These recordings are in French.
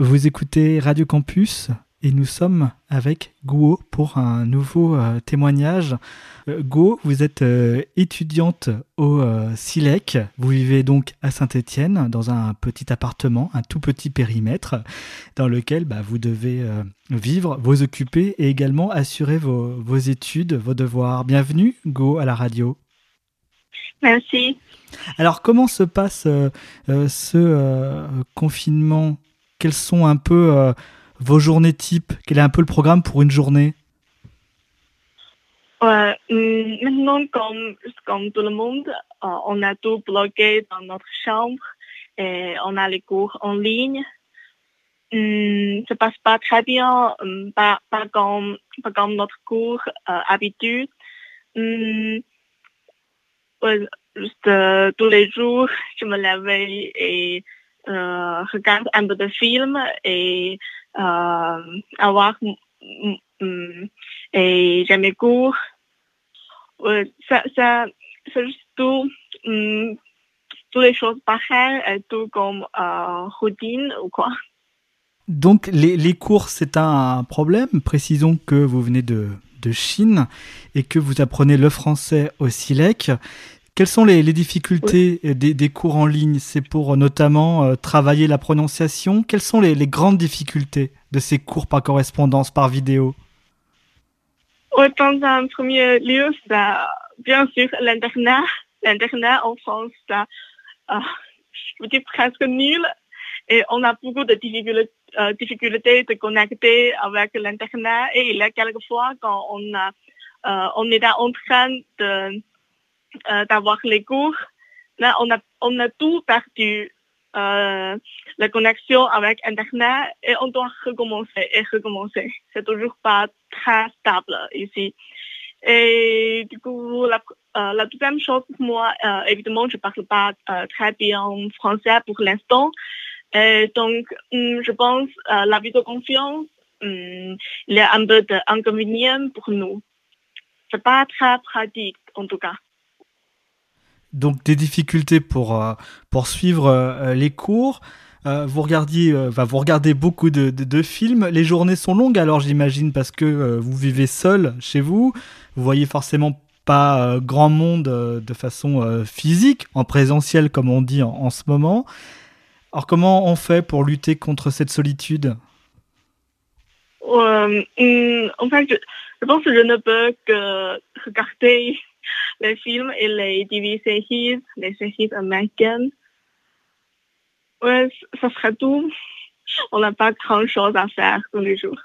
Vous écoutez Radio Campus et nous sommes avec Guo pour un nouveau euh, témoignage. Euh, Guo, vous êtes euh, étudiante au SILEC. Vous vivez donc à Saint-Étienne dans un petit appartement, un tout petit périmètre dans lequel bah, vous devez vivre, vous occuper et également assurer vos, vos études, vos devoirs. Bienvenue Guo à la radio. Merci. Alors comment se passe ce confinement Quels sont un peu vos journées types Quel est un peu le programme pour une journée? Ouais, hum, maintenant, comme, tout le monde, euh, on a tout bloqué dans notre chambre et on a les cours en ligne. Hum, ça passe pas très bien, hum, pas, pas, comme, notre cours euh, habitude. Hum, juste euh, tous les jours, je me lève et euh, regarde un peu de films et avoir et mes cours. ça, ça, c'est juste tout, toutes les choses pareilles, tout comme routine ou quoi. Donc les, les cours, c'est un problème. Précisons que vous venez de, de Chine et que vous apprenez le français au SILEC. Quelles sont les, difficultés des, cours en ligne? C'est pour euh, notamment euh, travailler la prononciation. Quelles sont les, grandes difficultés de ces cours par correspondance, par vidéo? Dans un premier lieu, ça, bien sûr, l'Internet. L'Internet en France, ça, euh, je vous dis presque nul. Et on a beaucoup de difficultés, de connecter avec l'Internet. Et il y a quelquefois quand on, a, on est en train de euh, d'avoir les cours. Là, on a, tout perdu. Euh, la connexion avec Internet et on doit recommencer et recommencer. C'est toujours pas très stable ici. Et du coup, la, euh, deuxième chose pour moi, évidemment, je parle pas très bien français pour l'instant. Et donc, hum, je pense euh, la vidéoconférence, hum, il y a un peu d'inconvénient pour nous. C'est pas très pratique, en tout cas donc des difficultés pour, euh, pour suivre euh, les cours. Euh, vous regardiez, vous regardez beaucoup de, de, films. Les journées sont longues, alors j'imagine parce que vous vivez seul chez vous. Vous voyez forcément pas grand monde de façon physique, en présentiel comme on dit en, ce moment. Alors comment on fait pour lutter contre cette solitude? En fait, je, je, pense que je ne peux que regarder les films et les TV séries, les séries américaines. Ouais, ça serait tout. On n'a pas grand-chose à faire tous les jours.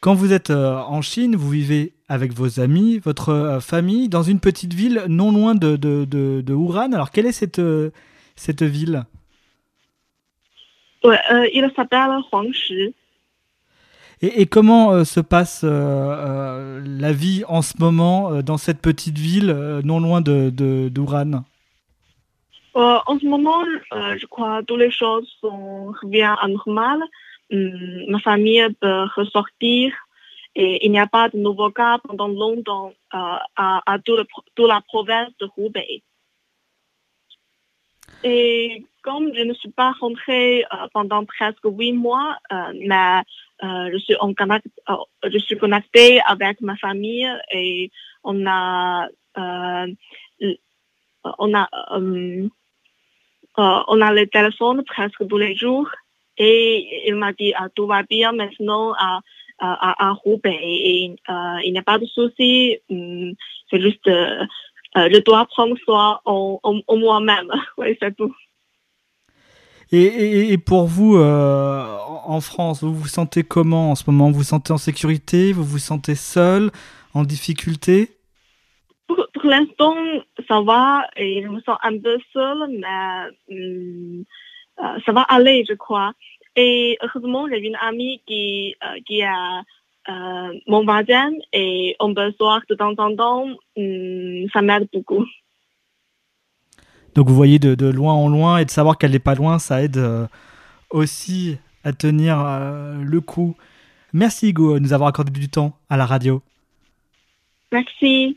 Quand vous êtes euh, en Chine, vous vivez avec vos amis, votre euh, famille, dans une petite ville non loin de, de, de, de Wuhan. Alors, quelle est cette, euh, cette ville? Ouais, Il s'appelle Huangshi. Et, comment euh, se passe euh, euh, la vie en ce moment dans cette petite ville non loin de d'Ouran? En ce moment, je crois que toutes les choses sont bien à normal. Hum, ma famille peut ressortir et il n'y a pas de nouveaux cas pendant longtemps à, à toute, la province de Hubei. Et comme je ne suis pas rentrée pendant presque huit mois, mais euh, je suis en connecté, euh, je suis connectée avec ma famille et on a euh, on a on a le téléphone presque tous les jours et il m'a dit tout va bien maintenant à à, à Hubei il n'y a pas de souci. Hum, c'est juste je dois prendre soin en, en moi-même. Oui c'est tout et, pour vous, euh, en France, vous vous sentez comment en ce moment? Vous vous sentez en sécurité? Vous vous sentez seul? En difficulté? Pour, l'instant, ça va et je me sens un peu seul, mais hum, euh, ça va aller, je crois. Et heureusement, j'ai une amie qui, euh, qui a mon voisin et on peut voir de temps en temps, hum, ça m'aide beaucoup. Donc vous voyez de, loin en loin et de savoir qu'elle n'est pas loin, ça aide euh, aussi à tenir euh, le coup. Merci Hugo de nous avoir accordé du temps à la radio. Merci.